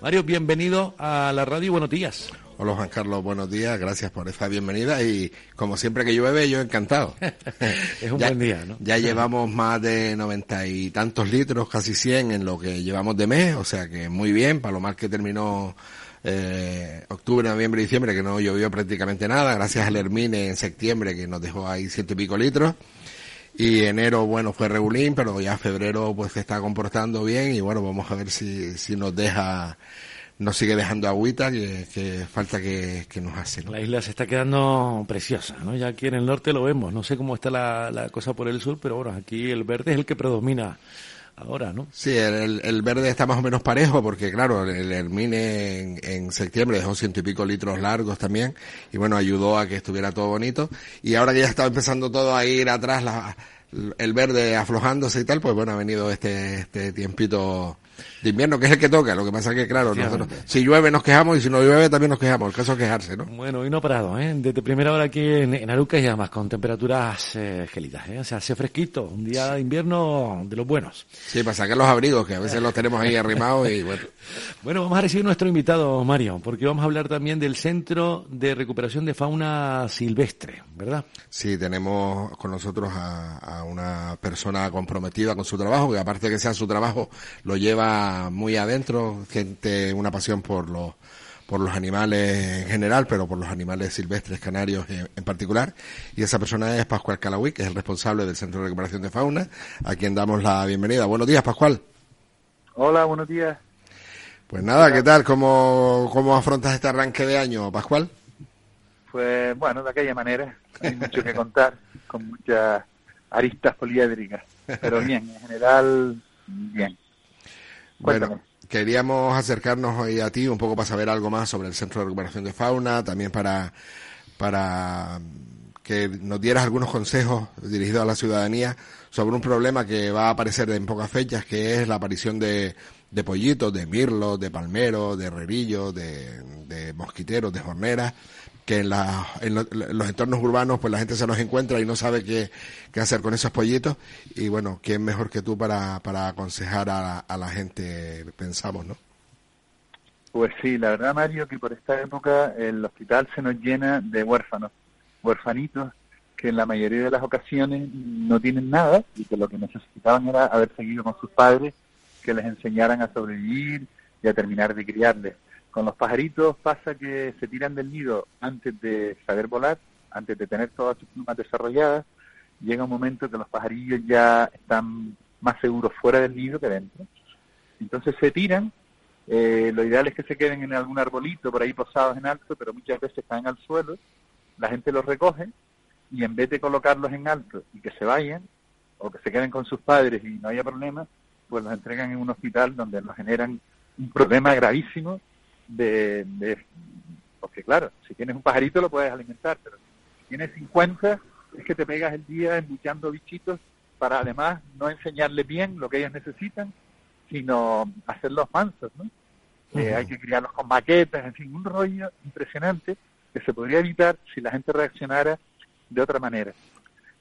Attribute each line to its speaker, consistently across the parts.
Speaker 1: Mario, bienvenido a la radio y buenos días.
Speaker 2: Hola Juan Carlos, buenos días, gracias por esta bienvenida y como siempre que llueve yo encantado.
Speaker 1: es un buen día, ¿no?
Speaker 2: Ya llevamos más de noventa y tantos litros, casi cien en lo que llevamos de mes, o sea que muy bien, para lo mal que terminó eh, octubre, noviembre y diciembre que no llovió prácticamente nada, gracias al Hermine en septiembre que nos dejó ahí ciento y pico litros. Y enero, bueno, fue regulín, pero ya febrero pues se está comportando bien y bueno, vamos a ver si, si nos deja, nos sigue dejando agüita que, que falta que, que, nos hace.
Speaker 1: La isla se está quedando preciosa, ¿no? Ya aquí en el norte lo vemos, no sé cómo está la, la cosa por el sur, pero bueno, aquí el verde es el que predomina ahora, ¿no?
Speaker 2: Sí, el, el, verde está más o menos parejo porque, claro, el Hermine en, en, septiembre dejó ciento y pico litros largos también y, bueno, ayudó a que estuviera todo bonito. Y ahora que ya está empezando todo a ir atrás, la, el verde aflojándose y tal, pues bueno, ha venido este, este tiempito de invierno, que es el que toca. Lo que pasa es que, claro, nosotros, si llueve nos quejamos y si no llueve también nos quejamos. El caso es quejarse, ¿no?
Speaker 1: Bueno, y no parado, ¿eh? Desde primera hora aquí en, en Aruca y además con temperaturas eh, gélidas, ¿eh? O sea, hace fresquito, un día de invierno de los buenos.
Speaker 2: Sí, para sacar los abrigos, que a veces los tenemos ahí arrimados y bueno.
Speaker 1: Bueno, vamos a recibir nuestro invitado, Mario, porque vamos a hablar también del Centro de Recuperación de Fauna Silvestre, ¿verdad?
Speaker 2: Sí, tenemos con nosotros a, a una persona comprometida con su trabajo, que aparte de que sea su trabajo, lo lleva muy adentro, gente, una pasión por los por los animales en general, pero por los animales silvestres canarios en, en, particular. Y esa persona es Pascual Calawi, que es el responsable del Centro de Recuperación de Fauna, a quien damos la bienvenida. Buenos días, Pascual.
Speaker 3: Hola, buenos días.
Speaker 2: Pues nada, ¿qué tal? ¿Cómo, cómo afrontas este arranque de año, Pascual?
Speaker 3: Pues bueno, de aquella manera. Hay mucho que contar, con muchas aristas poliédricas. Pero bien, en general, bien.
Speaker 2: Bueno, queríamos acercarnos hoy a ti un poco para saber algo más sobre el Centro de Recuperación de Fauna, también para, para que nos dieras algunos consejos dirigidos a la ciudadanía sobre un problema que va a aparecer en pocas fechas, que es la aparición de, de pollitos, de mirlos, de palmeros, de herrerillos, de, de mosquiteros, de jorneras, que en, la, en, lo, en, los entornos urbanos pues la gente se los encuentra y no sabe qué, qué hacer con esos pollitos y bueno, ¿quién mejor que tú para, para aconsejar a, a, la gente, pensamos, ¿no?
Speaker 3: Pues sí, la verdad Mario que por esta época el hospital se nos llena de huérfanos, huérfanitos que en la mayoría de las ocasiones no tienen nada y que lo que necesitaban era haber seguido con sus padres que les enseñaran a sobrevivir y a terminar de criarles. Con los pajaritos pasa que se tiran del nido antes de saber volar, antes de tener todas sus plumas desarrolladas. Llega un momento que los pajarillos ya están más seguros fuera del nido que dentro. Entonces se tiran. Eh, lo ideal es que se queden en algún arbolito por ahí posados en alto, pero muchas veces caen al suelo. La gente los recoge y en vez de colocarlos en alto y que se vayan, o que se queden con sus padres y no haya problema, pues los entregan en un hospital donde nos generan un problema gravísimo de, de, porque claro, si tienes un pajarito lo puedes alimentar, pero si tienes 50 es que te pegas el día embuchando bichitos para además no enseñarles bien lo que ellos necesitan, sino hacerlos mansos, ¿no? Uh -huh. eh, hay que criarlos con maquetas, en fin, un rollo impresionante que se podría evitar si la gente reaccionara de otra manera.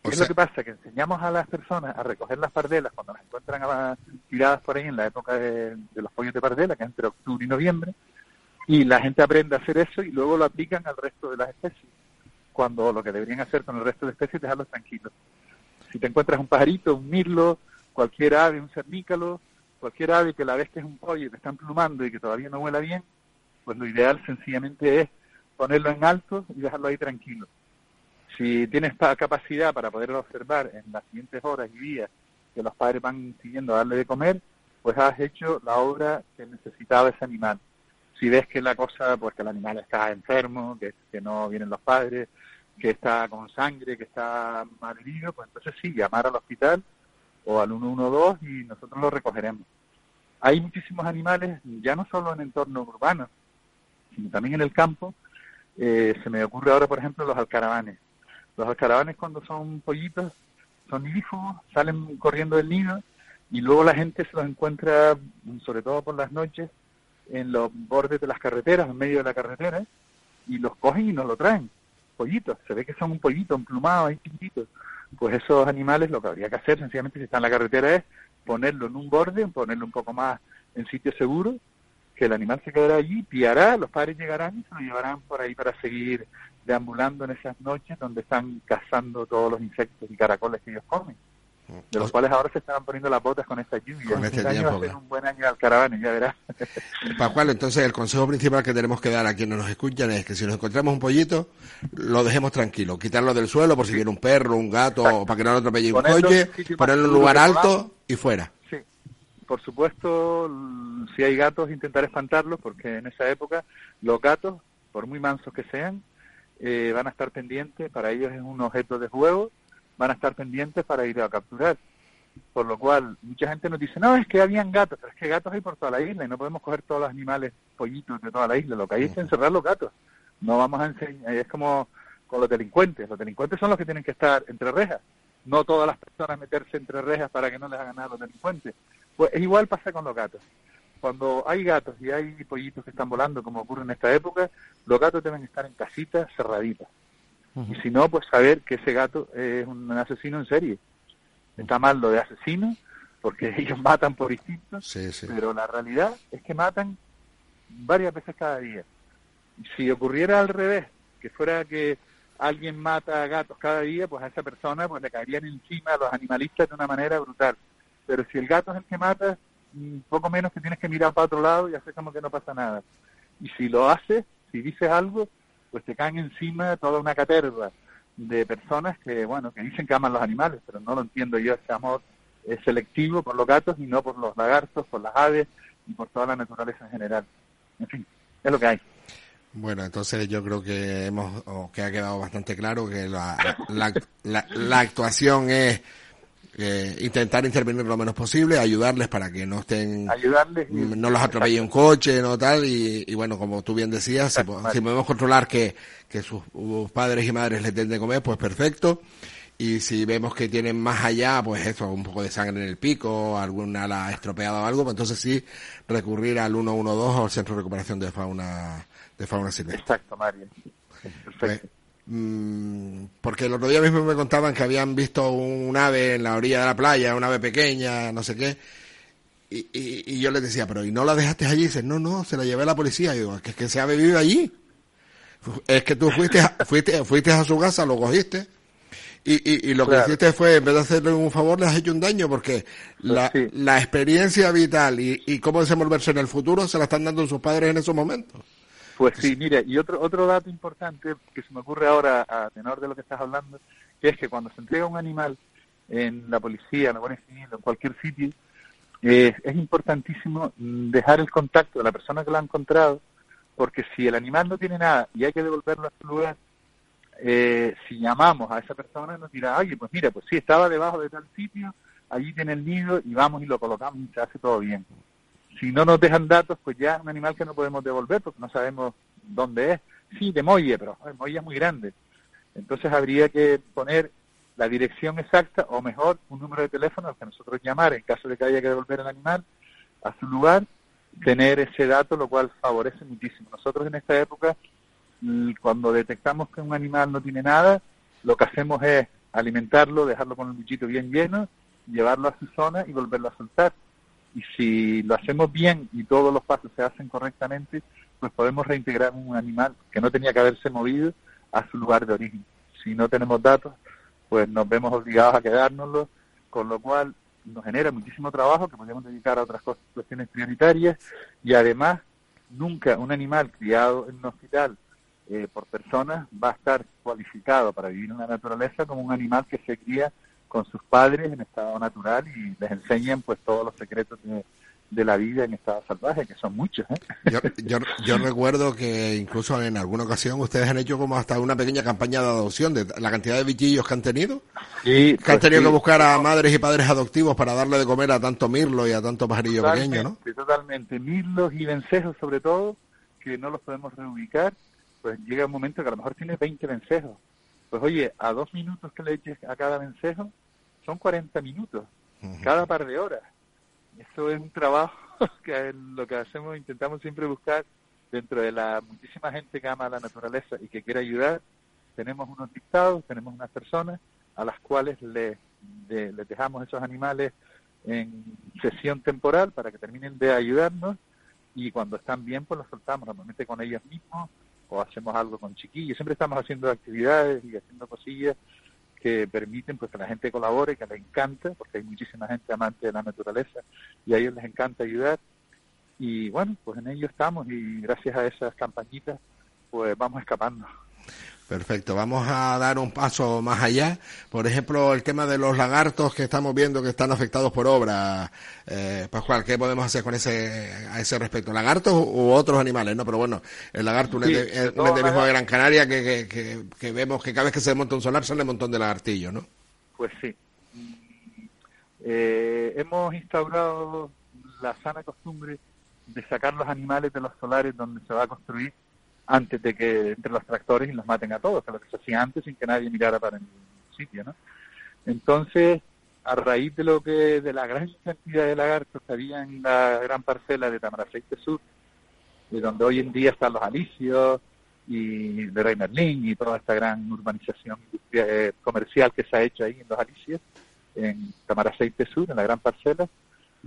Speaker 3: ¿Qué es lo que pasa? Que enseñamos a las personas a recoger las pardelas cuando las encuentran tiradas por ahí en la época de, de, los pollos de pardela, que es entre octubre y noviembre, y la gente aprende a hacer eso y luego lo aplican al resto de las especies, cuando lo que deberían hacer con el resto de especies es dejarlos tranquilos. Si te encuentras un pajarito, un mirlo, cualquier ave, un cernícalo, cualquier ave que la ves que es un pollo y te están plumando y que todavía no vuela bien, pues lo ideal sencillamente es ponerlo en alto y dejarlo ahí tranquilo si tienes capacidad para poder observar en las siguientes horas y días que los padres van siguiendo a darle de comer, pues has hecho la obra que necesitaba ese animal. Si ves que la cosa, pues que el animal está enfermo, que, no vienen los padres, que está con sangre, que está mal herido, pues entonces sí, llamar al hospital o al 112 y nosotros lo recogeremos. hay muchísimos animales, ya no solo en entornos urbanos, sino también en el campo. Eh, se me ocurre ahora, por ejemplo, los alcaravanes. Los alcaravanes cuando son pollitos son nidífugos, salen corriendo del nido y luego la gente se los encuentra, sobre todo por las noches, en los bordes de las carreteras, en medio de la carretera, y los cogen y nos lo traen. Pollitos, se ve que son un pollito emplumado ahí chiquititos. Pues esos animales lo que habría que hacer, sencillamente si está en la carretera, es ponerlo en un borde, ponerlo un poco más en sitio seguro, que el animal se quedará allí, piará, los padres llegarán y se lo llevarán por ahí para seguir deambulando en esas noches donde están cazando todos los insectos y caracoles que ellos comen. De los cuales ahora se están poniendo las botas con esta lluvia.
Speaker 2: Con este,
Speaker 3: este
Speaker 2: año
Speaker 3: va a ser un buen año al caravana, ya verás.
Speaker 2: Pascual, entonces el consejo principal que tenemos que dar a quienes nos escuchan es que si nos encontramos un pollito, lo dejemos tranquilo, quitarlo del suelo por si viene un perro, un gato, o para que no lo atropelle un coche, ponerlo en un lugar alto y fuera.
Speaker 3: Sí, por supuesto, si hay gatos, intentar espantarlos, porque en esa época los gatos, por muy mansos que sean, eh, van a estar pendientes, para ellos es un objeto de juego, van a estar pendientes para ir a capturar. Por lo cual, mucha gente nos dice, no, es que habían gatos, pero es que gatos hay por toda la isla y no podemos coger todos los animales pollitos de toda la isla, lo que hay es encerrar los gatos. No vamos a enseñar, es como con los delincuentes, los delincuentes son los que tienen que estar entre rejas, no todas las personas meterse entre rejas para que no les hagan nada a los delincuentes. Pues igual pasa con los gatos. Cuando hay gatos y hay pollitos que están volando, como ocurre en esta época, los gatos deben estar en casitas cerraditas. Y si no, pues saber que ese gato es un asesino en serie. Está mal lo de asesino, porque ellos matan por instinto, pero la realidad es que matan varias veces cada día. Si ocurriera al revés, que fuera que alguien mata a gatos cada día, pues a esa persona pues le caerían encima a los animalistas de una manera brutal. Pero si el gato es el que mata, mm, poco menos que tienes que mirar para otro lado y hacer como que no pasa nada. Y si lo haces, si dices algo, pues te caen encima toda una caterva de personas que, bueno, que dicen que aman los animales, pero no lo entiendo yo, ese amor es selectivo por los gatos y no por los lagartos, por las aves y por toda la naturaleza en general. En fin, es lo que hay.
Speaker 2: Bueno, entonces yo creo que hemos, o que ha quedado bastante claro que la, la, la actuación es eh, intentar intervenir lo menos posible, ayudarles para que no estén,
Speaker 3: ayudarles
Speaker 2: no los atropelle un coche, no tal, y, bueno, como tú bien decías, si, podemos controlar que, que sus, padres y madres les den de comer, pues perfecto. Y si vemos que tienen más allá, pues eso, un poco de sangre en el pico, alguna ala estropeada o algo, pues entonces sí recurrir al 112 o al Centro de Recuperación de Fauna, de Fauna Silvestre.
Speaker 3: Exacto, Mario. Perfecto. Pues,
Speaker 2: Mm, porque el otro día mismo me contaban que habían visto un ave en la orilla de la playa, un ave pequeña, no sé qué. Y, y, yo les decía, pero ¿y no la dejaste allí? Y dicen, no, no, se la llevé a la policía. Y digo, es que, es que ese ave vive allí. Es que tú fuiste, fuiste, fuiste a su casa, lo cogiste. Y, y, lo que hiciste fue, en vez de hacerle un favor, le has hecho un daño, porque la, la experiencia vital y, y cómo desenvolverse en el futuro se la están dando sus padres en esos momentos.
Speaker 3: Pues sí, mire, y otro otro dato importante que se me ocurre ahora a tenor de lo que estás hablando, que es que cuando se entrega un animal en la policía, en la Guardia Civil, en cualquier sitio, eh, es importantísimo dejar el contacto de la persona que lo ha encontrado, porque si el animal no tiene nada y hay que devolverlo a su lugar, eh, si llamamos a esa persona nos dirá, oye, pues mira, pues sí, estaba debajo de tal sitio, allí tiene el nido y vamos y lo colocamos y se hace todo bien si no nos dejan datos, pues ya es un animal que no podemos devolver porque no sabemos dónde es. Sí, de Molle, pero el Molle es muy grande. Entonces habría que poner la dirección exacta o mejor un número de teléfono al que nosotros llamar en caso de que haya que devolver el animal a su lugar, tener ese dato, lo cual favorece muchísimo. Nosotros en esta época, cuando detectamos que un animal no tiene nada, lo que hacemos es alimentarlo, dejarlo con el bichito bien lleno, llevarlo a su zona y volverlo a soltar y si lo hacemos bien y todos los pasos se hacen correctamente, pues podemos reintegrar un animal que no tenía que haberse movido a su lugar de origen. Si no tenemos datos, pues nos vemos obligados a quedárnoslo, con lo cual nos genera muchísimo trabajo que podemos dedicar a otras cuestiones prioritarias y además nunca un animal criado en un hospital eh, por personas va a estar cualificado para vivir en la naturaleza como un animal que se cría con sus padres en estado natural y les enseñan pues todos los secretos de, de la vida en estado salvaje, que son muchos. ¿eh?
Speaker 2: Yo, yo, recuerdo que incluso en alguna ocasión ustedes han hecho como hasta una pequeña campaña de adopción de la cantidad de bichillos que han tenido.
Speaker 3: Sí,
Speaker 2: que han pues tenido que buscar a madres y padres adoptivos para darle de comer a tanto mirlo y a tanto pajarillo pequeño, ¿no?
Speaker 3: Totalmente, mirlos y vencejos sobre todo, que no los podemos reubicar, pues llega un momento que a lo mejor tiene 20 vencejos. Pues oye, a dos minutos que le eches a cada vencejo, son 40 minutos, cada par de horas eso es un trabajo que lo que hacemos, intentamos siempre buscar dentro de la muchísima gente que ama la naturaleza y que quiere ayudar. Tenemos unos dictados, tenemos unas personas a las cuales les, les dejamos esos animales en sesión temporal para que terminen de ayudarnos y cuando están bien pues los soltamos normalmente con ellos mismos o hacemos algo con chiquillos. Siempre estamos haciendo actividades y haciendo cosillas que permiten pues que la gente colabore, que les encanta, porque hay muchísima gente amante de la naturaleza y a ellos les encanta ayudar. Y bueno, pues en ello estamos y gracias a esas campañitas pues vamos escapando.
Speaker 2: Perfecto, vamos a dar un paso más allá. Por ejemplo, el tema de los lagartos que estamos viendo que están afectados por obra. Eh, Pascual, ¿qué podemos hacer con ese a ese respecto? ¿Lagartos u otros animales? No, pero bueno, el lagarto, un, endemismo de Gran Canaria que, que, que, vemos que cada vez que se monta un solar sale un montón de lagartillos, ¿no?
Speaker 3: Pues sí. Eh, hemos instaurado la sana costumbre de sacar los animales de los solares donde se va a construir antes de que entre los tractores y los maten a todos, que lo que se hacía antes sin que nadie mirara para el sitio, ¿no? Entonces, a raíz de lo que de la gran cantidad de lagartos que había en la gran parcela de Tamaraceite Sur, de donde hoy en día están los alicios y de Rey Merlín y toda esta gran urbanización eh, comercial que se ha hecho ahí en los alicios, en Tamaraceite Sur, en la gran parcela,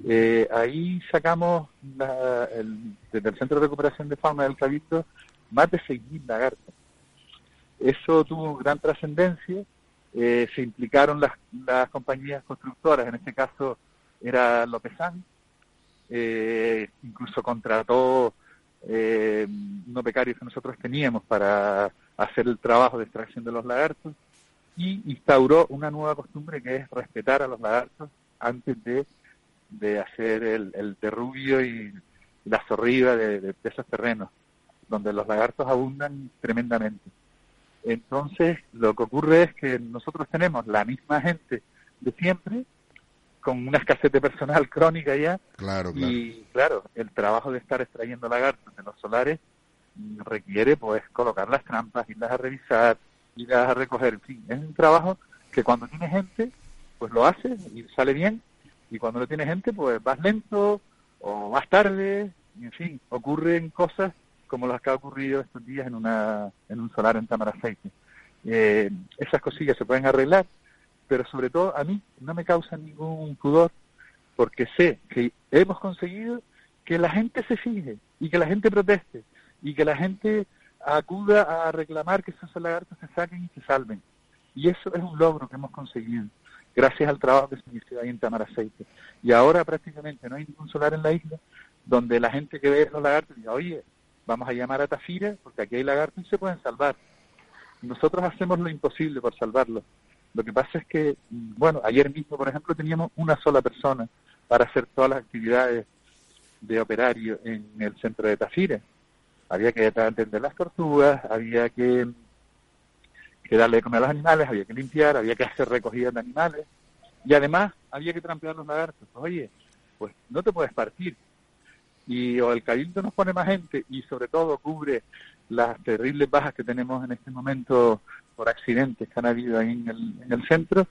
Speaker 3: eh, ahí sacamos desde el Centro de Recuperación de Fauna del Cabildo más de 6.000 lagartos. Eso tuvo gran trascendencia, eh, se implicaron las, las, compañías constructoras, en este caso era Lopezán, eh, incluso contrató eh, unos becarios que nosotros teníamos para hacer el trabajo de extracción de los lagartos y instauró una nueva costumbre que es respetar a los lagartos antes de, de hacer el, el derrubio y la zorrida de esos terrenos donde los lagartos abundan tremendamente. Entonces, lo que ocurre es que nosotros tenemos la misma gente de siempre, con una escasez de personal crónica ya,
Speaker 2: claro,
Speaker 3: y claro, el trabajo de estar extrayendo lagartos de los solares requiere pues colocar las trampas, irlas a revisar, irlas a recoger, en fin, es un trabajo que cuando tiene gente, pues lo hace y sale bien, y cuando no tiene gente, pues vas lento o vas tarde, y en fin, ocurren cosas como las que ha ocurrido estos días en, una, en un solar en Tamaraceite. Eh, esas cosillas se pueden arreglar, pero sobre todo a mí no me causa ningún pudor porque sé que hemos conseguido que la gente se fije y que la gente proteste y que la gente acuda a reclamar que esos lagartos se saquen y se salven. Y eso es un logro que hemos conseguido gracias al trabajo que se inició ahí en Tamaraceite. Y ahora prácticamente no hay ningún solar en la isla donde la gente que ve los lagartos diga, oye, vamos a llamar a Tafira porque aquí hay lagartos y se pueden salvar. Nosotros hacemos lo imposible por salvarlos. Lo que pasa es que, bueno, ayer mismo, por ejemplo, teníamos una sola persona para hacer todas las actividades de operario en el centro de Tafira. Había que atender las tortugas, había que, darle de comer a los animales, había que limpiar, había que hacer recogida de animales y además había que trampear los lagartos. Oye, pues no te puedes partir, y o el cabildo nos pone más gente y sobre todo cubre las terribles bajas que tenemos en este momento por accidentes que han habido ahí en el, en el centro,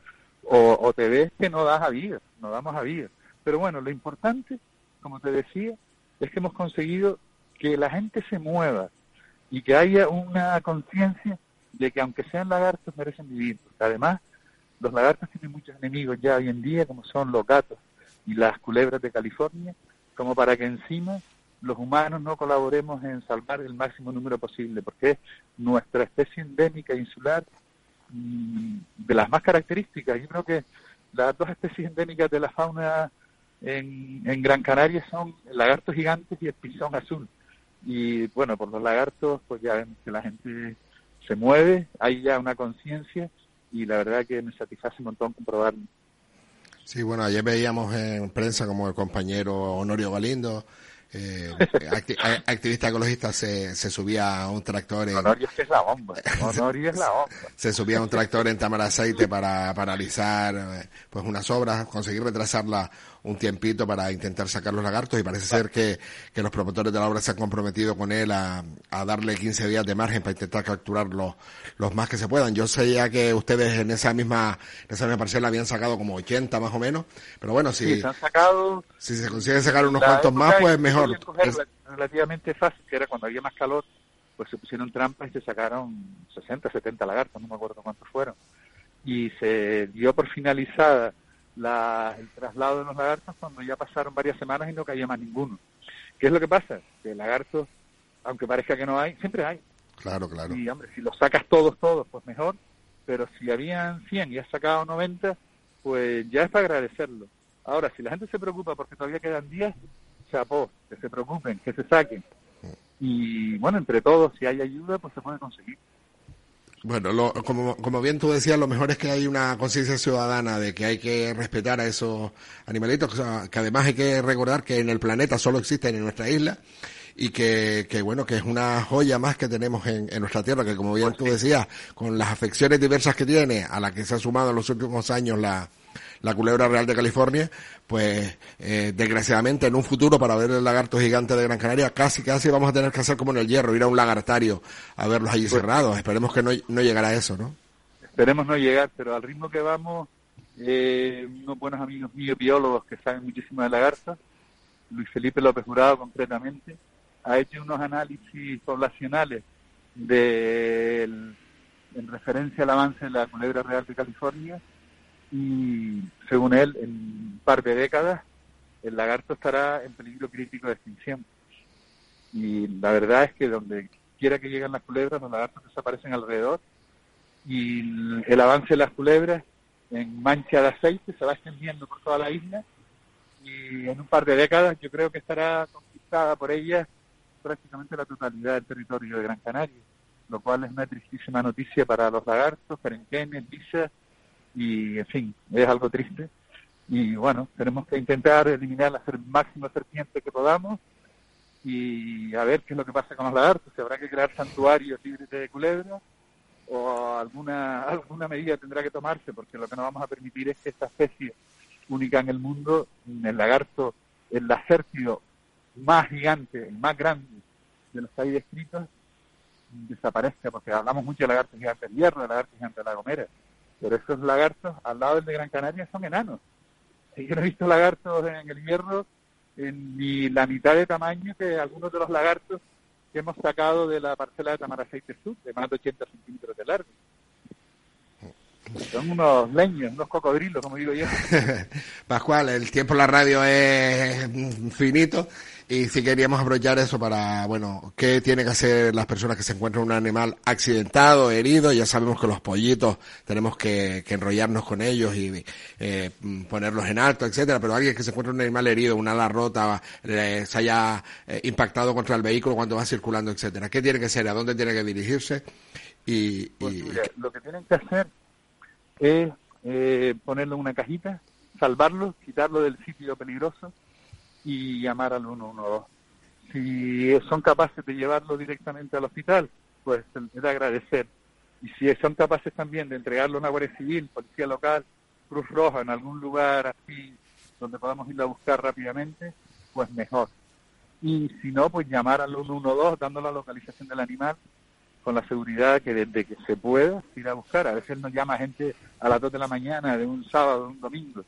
Speaker 3: o, te ves que no das a vida, no damos a vida. Pero bueno, lo importante, como te decía, es que hemos conseguido que la gente se mueva y que haya una conciencia de que aunque sean lagartos merecen vivir, porque además los lagartos tienen muchos enemigos ya hoy en día, como son los gatos y las culebras de California, como para que encima los humanos no colaboremos en salvar el máximo número posible, porque es nuestra especie endémica insular mm, de las más características. Yo creo que las dos especies endémicas de la fauna en, en Gran Canaria son el lagarto gigante y el pisón azul. Y bueno, por los lagartos, pues ya vemos que la gente se mueve, hay ya una conciencia y la verdad que me satisface un montón comprobarlo.
Speaker 2: Sí, bueno, ayer veíamos en prensa como el compañero Honorio Galindo eh, activista ecologista se, se, subía a un tractor en,
Speaker 3: Honorio es la bomba Honorio es la bomba.
Speaker 2: Se subía a un tractor en Tamaraceite para paralizar eh, pues unas obras conseguir retrasarla un tiempito para intentar sacar los lagartos y parece ser que, que los promotores de la obra se han comprometido con él a, a darle 15 días de margen para intentar capturar los, los más que se puedan. Yo sé ya que ustedes en esa misma, en esa misma parcela habían sacado como 80 más o menos, pero bueno, si,
Speaker 3: se, han sacado,
Speaker 2: si se consigue sacar unos cuantos más, pues mejor.
Speaker 3: Es... relativamente fácil, que era cuando había más calor, pues se pusieron trampas y se sacaron 60, 70 lagartos, no me acuerdo cuántos fueron. Y se dio por finalizada la, el traslado de los lagartos cuando ya pasaron varias semanas y no caía más ninguno. ¿Qué es lo que pasa? Que lagartos, aunque parezca que no hay, siempre hay.
Speaker 2: Claro, claro.
Speaker 3: Y hombre, si los sacas todos, todos, pues mejor. Pero si habían 100 y has sacado 90, pues ya es para agradecerlo. Ahora, si la gente se preocupa porque todavía quedan 10, chapó, que se preocupen, que se saquen. Y bueno, entre todos, si hay ayuda, pues se puede conseguir.
Speaker 2: Bueno, lo, como, como bien tú decías, lo mejor es que hay una conciencia ciudadana de que hay que respetar a esos animalitos, que además hay que recordar que en el planeta solo existen en nuestra isla y que, que bueno, que es una joya más que tenemos en, en nuestra tierra, que como bien pues tú decías, con las afecciones diversas que tiene, a la que se ha sumado en los últimos años la, la culebra real de California, pues eh, desgraciadamente en un futuro para ver el lagarto gigante de Gran Canaria casi casi vamos a tener que hacer como en el hierro, ir a un lagartario a verlos allí pues cerrados. Esperemos que no, no llegará a eso, ¿no?
Speaker 3: Esperemos no llegar, pero al ritmo que vamos, eh, unos buenos amigos míos biólogos que saben muchísimo de lagartos, Luis Felipe López Jurado concretamente, ha hecho unos análisis poblacionales de, en referencia al avance de la culebra real de California y según él, en un par de décadas, el lagarto estará en peligro crítico de extinción. Y la verdad es que donde quiera que lleguen las culebras, los lagartos desaparecen alrededor y el avance de las culebras en mancha de aceite se va extendiendo por toda la isla y en un par de décadas yo creo que estará conquistada por ellas prácticamente la totalidad del territorio de Gran Canaria, lo cual es una tristísima noticia para los lagartos, perenquenes, lisas y en fin, es algo triste. Y bueno, tenemos que intentar eliminar las máximas serpientes que podamos y a ver qué es lo que pasa con los lagartos, si habrá que crear santuarios libres de culebras o alguna, alguna medida tendrá que tomarse, porque lo que no vamos a permitir es que esta especie única en el mundo, el lagarto, el lacértido más gigante, el más grande de los que hay descritos, desaparezca, porque hablamos mucho de lagartos gigantes del hierro, de lagartos gigantes de la gomera, pero esos lagartos al lado del de Gran Canaria son enanos. Yo no he visto lagartos en el hierro en ni la mitad de tamaño que algunos de los lagartos que hemos sacado de la parcela de Tamaraceite Sur, de más de 80 centímetros de largo. Son unos leños, unos cocodrilos, como digo yo.
Speaker 2: Pascual, el tiempo en la radio es finito y si queríamos aprovechar eso para, bueno, ¿qué tienen que hacer las personas que se encuentran un animal accidentado, herido? Ya sabemos que los pollitos tenemos que, enrollarnos con ellos y eh, ponerlos en alto, etcétera, pero alguien que se encuentra un animal herido, una ala rota, se haya eh, impactado contra el vehículo cuando va circulando, etcétera, ¿qué tiene que hacer? ¿A dónde tiene que dirigirse? Y,
Speaker 3: pues lo que tienen que hacer es eh, ponerlo en una cajita, salvarlo, quitarlo del sitio peligroso y llamar al 112. Si son capaces de llevarlo directamente al hospital, pues es de agradecer. Y si son capaces también de entregarlo a una Guardia Civil, Policía Local, Cruz Roja, en algún lugar así donde podamos ir a buscar rápidamente, pues mejor. Y si no, pues llamar al 112 dando la localización del animal con la seguridad que desde que se pueda ir a buscar. A veces nos llama gente a las 2 de la mañana de un sábado, de un domingo,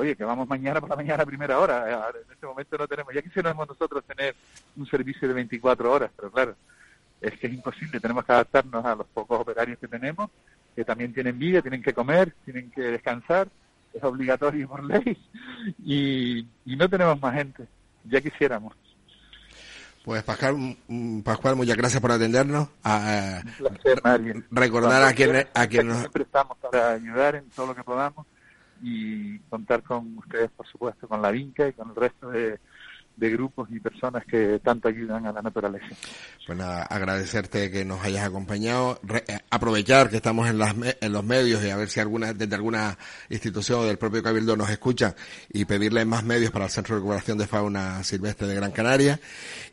Speaker 3: oye, que vamos mañana por la mañana a primera hora. Eh, en este momento no tenemos, ya quisiéramos nosotros tener un servicio de 24 horas, pero claro, es que es imposible, tenemos que adaptarnos a los pocos operarios que tenemos, que también tienen vida, tienen que comer, tienen que descansar, es obligatorio por ley, y, no tenemos más gente, ya quisiéramos.
Speaker 2: Pues Pascual, Pascual, muchas gracias por atendernos.
Speaker 3: A, un placer,
Speaker 2: Recordar a quien, a quien nos...
Speaker 3: Siempre estamos para ayudar en todo lo que podamos y contar con ustedes, por supuesto, con la Vinca y con el resto de, grupos y personas que tanto ayudan a la naturaleza.
Speaker 2: Pues agradecerte que nos hayas acompañado, eh, aprovechar que estamos en, las, en los medios y a ver si alguna, desde alguna institución o del propio Cabildo nos escucha y pedirle más medios para el Centro de Recuperación de Fauna Silvestre de Gran Canaria.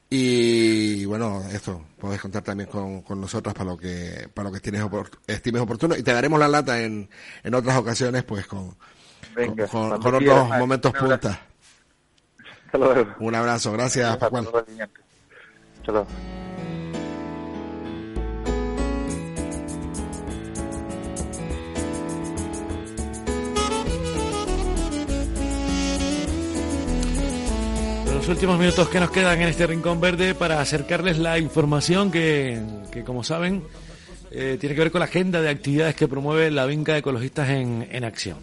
Speaker 2: Y bueno, esto, puedes contar también con, con nosotros para lo que, para lo que tienes estimes oportuno y te daremos la lata en, en otras ocasiones, pues con, con, otros momentos puntas. Un abrazo, gracias, Pascual.
Speaker 1: Los últimos minutos que nos quedan en este Rincón Verde para acercarles la información que, que como saben, eh, tiene que ver con la agenda de actividades que promueve la Vinca de Ecologistas en, en Acción.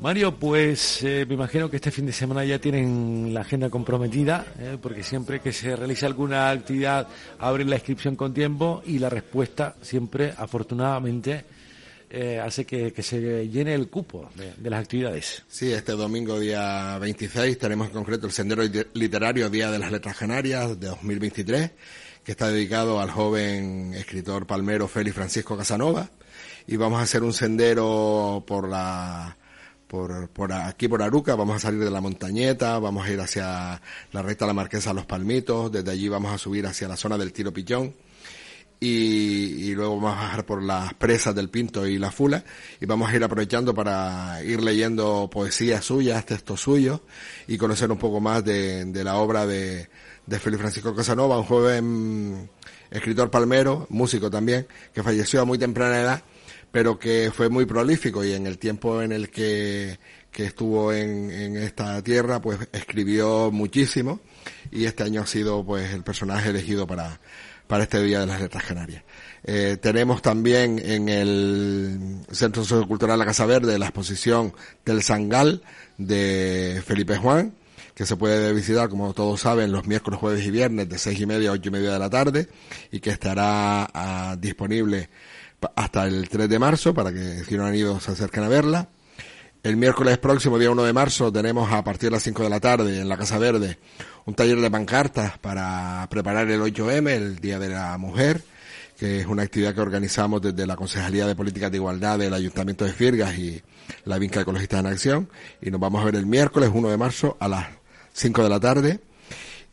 Speaker 1: Mario, pues eh, me imagino que este fin de semana ya tienen la agenda comprometida, eh, porque siempre que se realiza alguna actividad abren la inscripción con tiempo y la respuesta siempre, afortunadamente, eh, hace que, se llene el cupo de, las actividades.
Speaker 2: Sí, este domingo día 26 tenemos en concreto el Sendero Literario Día de las Letras Canarias de 2023, que está dedicado al joven escritor palmero Félix Francisco Casanova. Y vamos a hacer un sendero por la por, por aquí por Aruca, vamos a salir de la montañeta, vamos a ir hacia la recta la Marquesa Los Palmitos, desde allí vamos a subir hacia la zona del Tiro Pichón y, luego vamos a bajar por las presas del Pinto y la Fula y vamos a ir aprovechando para ir leyendo poesías suyas, textos suyos y conocer un poco más de, de la obra de, de Félix Francisco Casanova, un joven escritor palmero, músico también, que falleció a muy temprana edad pero que fue muy prolífico y en el tiempo en el que, que estuvo en, en esta tierra, pues escribió muchísimo y este año ha sido pues el personaje elegido para, para este Día de las Letras Canarias. Eh, tenemos también en el Centro Sociocultural La Casa Verde la exposición del Sangal de Felipe Juan, que se puede visitar, como todos saben, los miércoles, jueves y viernes de seis y media a ocho y media de la tarde y que estará ah, disponible hasta el 3 de marzo para que si no han ido se acerquen a verla. El miércoles próximo, día 1 de marzo, tenemos a partir de las 5 de la tarde en la Casa Verde un taller de pancartas para preparar el 8M, el Día de la Mujer, que es una actividad que organizamos desde la Concejalía de Políticas de Igualdad del Ayuntamiento de Firgas y la Vinca Ecologista en Acción. Y nos vamos a ver el miércoles 1 de marzo a las 5 de la tarde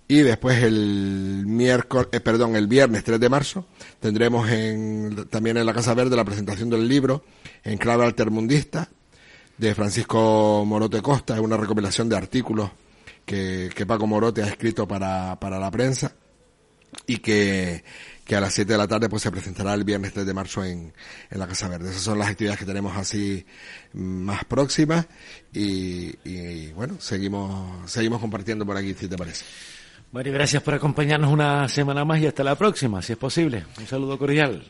Speaker 2: y después el miércoles, eh, perdón, el viernes 3 de marzo tendremos en, también en la Casa Verde la presentación del libro En clave altermundista de Francisco Morote Costa, es una recopilación de artículos que, que Paco Morote ha escrito para, para la prensa y que, que a las 7 de la tarde pues se presentará el viernes 3 de marzo en, en la Casa Verde. Esas son las actividades que tenemos así más próximas y, y bueno, seguimos, seguimos compartiendo por aquí si te parece.
Speaker 1: Mario, gracias por acompañarnos una semana más y hasta la próxima, si es posible. Un saludo cordial.